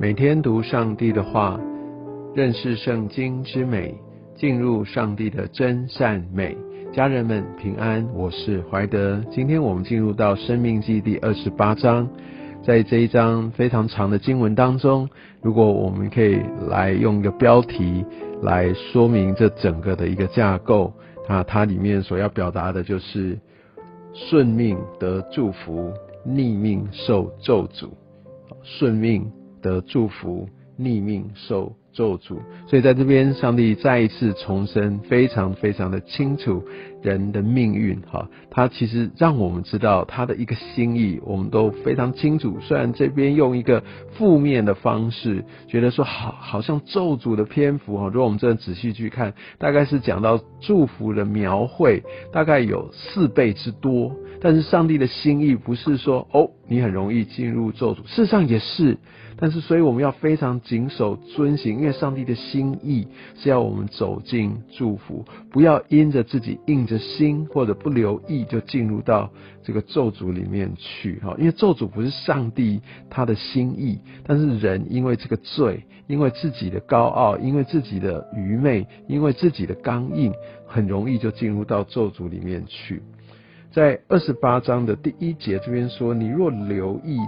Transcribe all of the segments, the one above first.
每天读上帝的话，认识圣经之美，进入上帝的真善美。家人们平安，我是怀德。今天我们进入到《生命记》第二十八章，在这一章非常长的经文当中，如果我们可以来用一个标题来说明这整个的一个架构，那它里面所要表达的就是顺命得祝福，逆命受咒诅。顺命。的祝福，逆命受咒诅。所以在这边，上帝再一次重申，非常非常的清楚人的命运。哈，他其实让我们知道他的一个心意，我们都非常清楚。虽然这边用一个负面的方式，觉得说好，好像咒诅的篇幅哈，如果我们真的仔细去看，大概是讲到祝福的描绘，大概有四倍之多。但是上帝的心意不是说哦，你很容易进入咒诅，事实上也是。但是，所以我们要非常谨守遵行，因为上帝的心意是要我们走进祝福，不要因着自己硬着心或者不留意就进入到这个咒诅里面去。哈，因为咒诅不是上帝他的心意，但是人因为这个罪，因为自己的高傲，因为自己的愚昧，因为自己的刚硬，很容易就进入到咒诅里面去。在二十八章的第一节这边说：“你若留意。”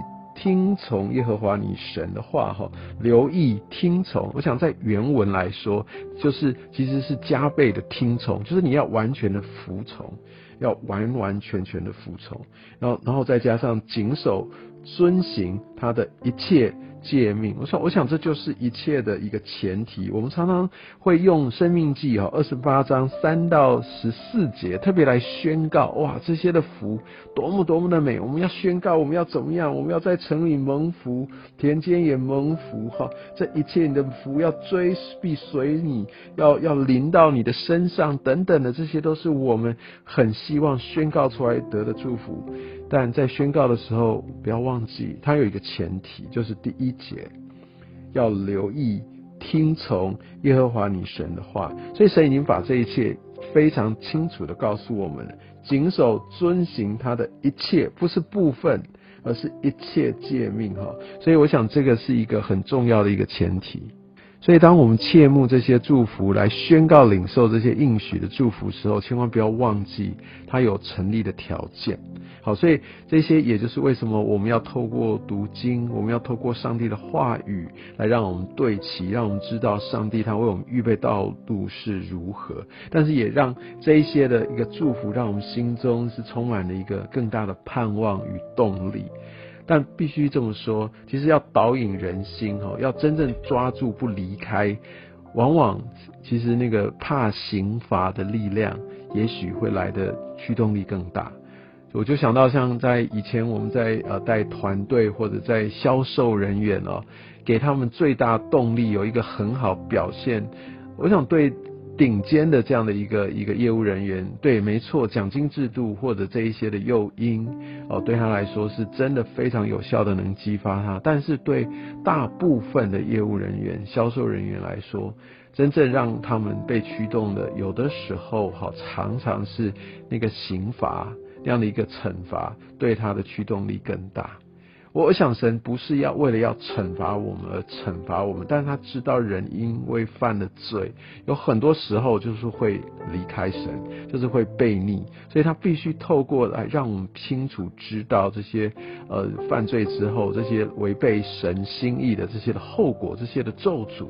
听从耶和华你神的话，哈，留意听从。我想在原文来说，就是其实是加倍的听从，就是你要完全的服从，要完完全全的服从，然后，然后再加上谨守遵行他的一切。诫命，我想，我想这就是一切的一个前提。我们常常会用《生命记》哈，二十八章三到十四节，特别来宣告哇，这些的福多么多么的美。我们要宣告，我们要怎么样？我们要在城里蒙福，田间也蒙福哈。这一切你的福要追必随你，要要临到你的身上等等的，这些都是我们很希望宣告出来得的祝福。但在宣告的时候，不要忘记，它有一个前提，就是第一节要留意听从耶和华你神的话。所以神已经把这一切非常清楚的告诉我们了，谨守遵行他的一切，不是部分，而是一切诫命哈。所以我想这个是一个很重要的一个前提。所以，当我们切慕这些祝福来宣告领受这些应许的祝福时候，千万不要忘记它有成立的条件。好，所以这些也就是为什么我们要透过读经，我们要透过上帝的话语来让我们对齐，让我们知道上帝他为我们预备道路是如何。但是也让这一些的一个祝福，让我们心中是充满了一个更大的盼望与动力。但必须这么说，其实要导引人心哈，要真正抓住不离开，往往其实那个怕刑罚的力量，也许会来的驱动力更大。我就想到像在以前我们在呃带团队或者在销售人员哦，给他们最大动力有一个很好表现，我想对。顶尖的这样的一个一个业务人员，对，没错，奖金制度或者这一些的诱因，哦，对他来说是真的非常有效的，能激发他。但是对大部分的业务人员、销售人员来说，真正让他们被驱动的，有的时候，哈，常常是那个刑罚那样的一个惩罚，对他的驱动力更大。我想神不是要为了要惩罚我们而惩罚我们，但是他知道人因为犯了罪，有很多时候就是会离开神，就是会背逆，所以他必须透过来让我们清楚知道这些呃犯罪之后，这些违背神心意的这些的后果，这些的咒诅，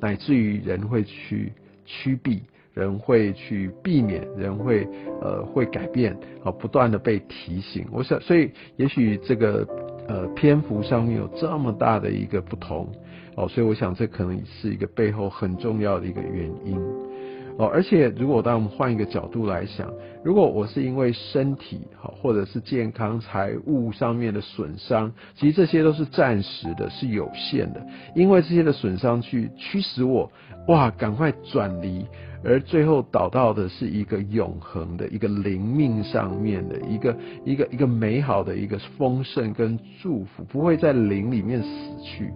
乃至于人会去驱避，人会去避免，人会呃会改变，啊，不断的被提醒。我想，所以也许这个。呃，篇幅上面有这么大的一个不同哦，所以我想这可能是一个背后很重要的一个原因哦。而且，如果当我们换一个角度来想，如果我是因为身体好，或者是健康、财务上面的损伤，其实这些都是暂时的，是有限的。因为这些的损伤去驱使我，哇，赶快转离。而最后导到的是一个永恒的一个灵命上面的一个一个一个美好的一个丰盛跟祝福，不会在灵里面死去。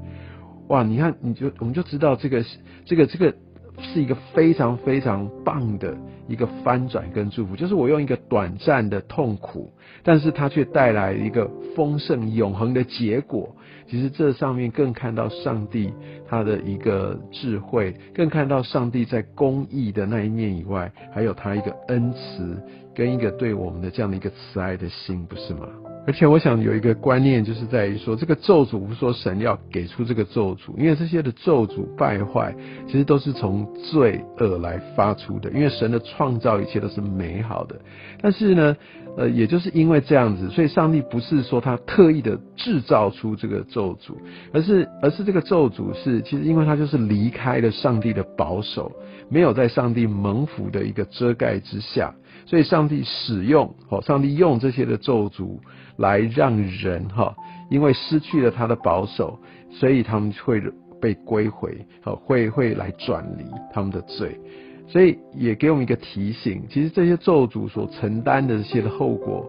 哇，你看，你就我们就知道这个这个这个是一个非常非常棒的一个翻转跟祝福，就是我用一个短暂的痛苦，但是它却带来一个丰盛永恒的结果。其实这上面更看到上帝他的一个智慧，更看到上帝在公义的那一面以外，还有他一个恩慈跟一个对我们的这样的一个慈爱的心，不是吗？而且我想有一个观念，就是在于说，这个咒诅不是说神要给出这个咒诅，因为这些的咒诅败坏，其实都是从罪恶来发出的。因为神的创造一切都是美好的，但是呢，呃，也就是因为这样子，所以上帝不是说他特意的制造出这个咒诅，而是而是这个咒诅是其实因为他就是离开了上帝的保守，没有在上帝蒙福的一个遮盖之下，所以上帝使用，好，上帝用这些的咒诅。来让人哈，因为失去了他的保守，所以他们会被归回，好会会来转离他们的罪，所以也给我们一个提醒，其实这些咒诅所承担的这些的后果，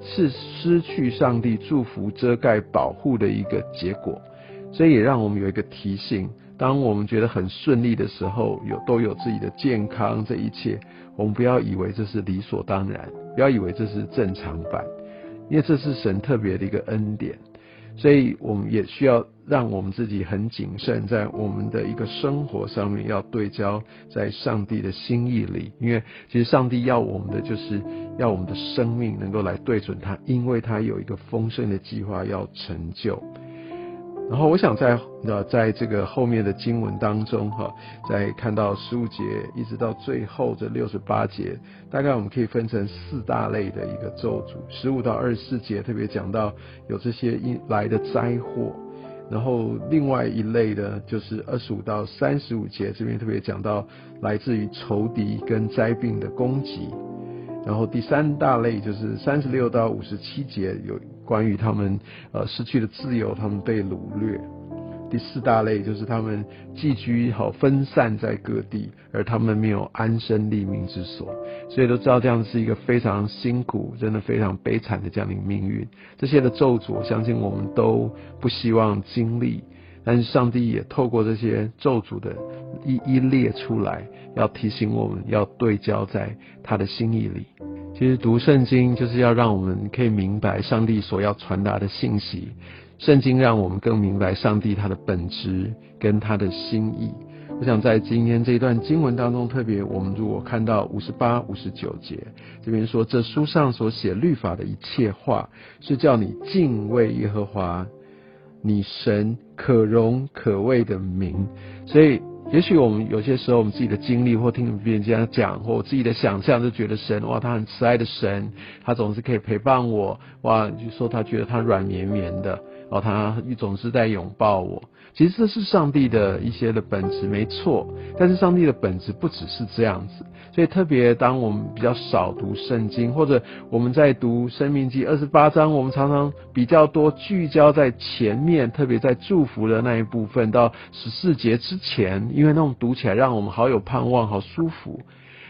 是失去上帝祝福、遮盖、保护的一个结果，所以也让我们有一个提醒：当我们觉得很顺利的时候，有都有自己的健康，这一切，我们不要以为这是理所当然，不要以为这是正常版。因为这是神特别的一个恩典，所以我们也需要让我们自己很谨慎，在我们的一个生活上面要对焦在上帝的心意里。因为其实上帝要我们的，就是要我们的生命能够来对准他，因为他有一个丰盛的计划要成就。然后我想在呃在这个后面的经文当中哈，在看到十五节一直到最后这六十八节，大概我们可以分成四大类的一个咒诅。十五到二十四节特别讲到有这些一来的灾祸，然后另外一类的就是二十五到三十五节这边特别讲到来自于仇敌跟灾病的攻击。然后第三大类就是三十六到五十七节有关于他们呃失去了自由，他们被掳掠。第四大类就是他们寄居好分散在各地，而他们没有安身立命之所。所以都知道这样是一个非常辛苦、真的非常悲惨的这样的命运。这些的咒诅，相信我们都不希望经历。但是上帝也透过这些咒诅的一一列出来，要提醒我们要对焦在他的心意里。其实读圣经就是要让我们可以明白上帝所要传达的信息。圣经让我们更明白上帝他的本质跟他的心意。我想在今天这一段经文当中，特别我们如果看到五十八、五十九节这边说，这书上所写律法的一切话，是叫你敬畏耶和华。你神可荣可畏的名，所以也许我们有些时候，我们自己的经历或听别人这样讲，或我自己的想象，就觉得神哇，他很慈爱的神，他总是可以陪伴我，哇，就说他觉得他软绵绵的。哦，他总是在拥抱我。其实这是上帝的一些的本质，没错。但是上帝的本质不只是这样子，所以特别当我们比较少读圣经，或者我们在读生命记二十八章，我们常常比较多聚焦在前面，特别在祝福的那一部分到十四节之前，因为那种读起来让我们好有盼望，好舒服。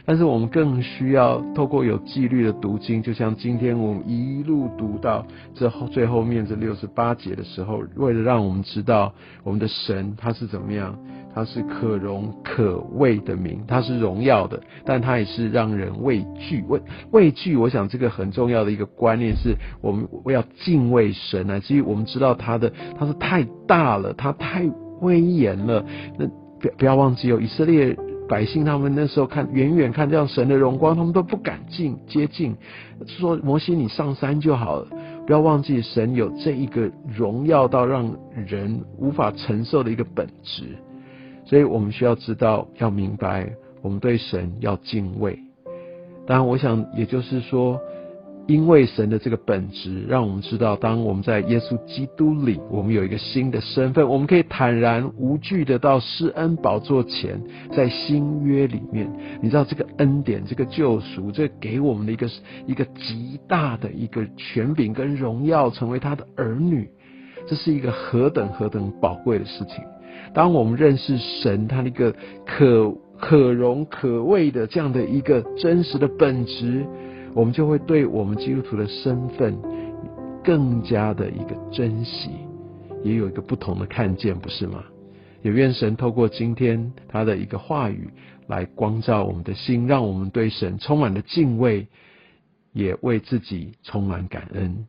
但是我们更需要透过有纪律的读经，就像今天我们一路读到这后最后面这六十八节的时候，为了让我们知道我们的神他是怎么样，他是可荣可畏的名，他是荣耀的，但他也是让人畏惧。畏畏惧，我想这个很重要的一个观念是我们要敬畏神啊。至于我们知道他的他是太大了，他太威严了。那不不要忘记有以色列。百姓他们那时候看远远看这样神的荣光，他们都不敢近接近，说摩西你上山就好了，不要忘记神有这一个荣耀到让人无法承受的一个本质，所以我们需要知道要明白，我们对神要敬畏。当然，我想也就是说。因为神的这个本质，让我们知道，当我们在耶稣基督里，我们有一个新的身份，我们可以坦然无惧的到施恩宝座前，在新约里面，你知道这个恩典、这个救赎，这给我们的一个一个极大的一个权柄跟荣耀，成为他的儿女，这是一个何等何等宝贵的事情。当我们认识神，他那个可可容可畏的这样的一个真实的本质。我们就会对我们基督徒的身份更加的一个珍惜，也有一个不同的看见，不是吗？也愿神透过今天他的一个话语来光照我们的心，让我们对神充满了敬畏，也为自己充满感恩。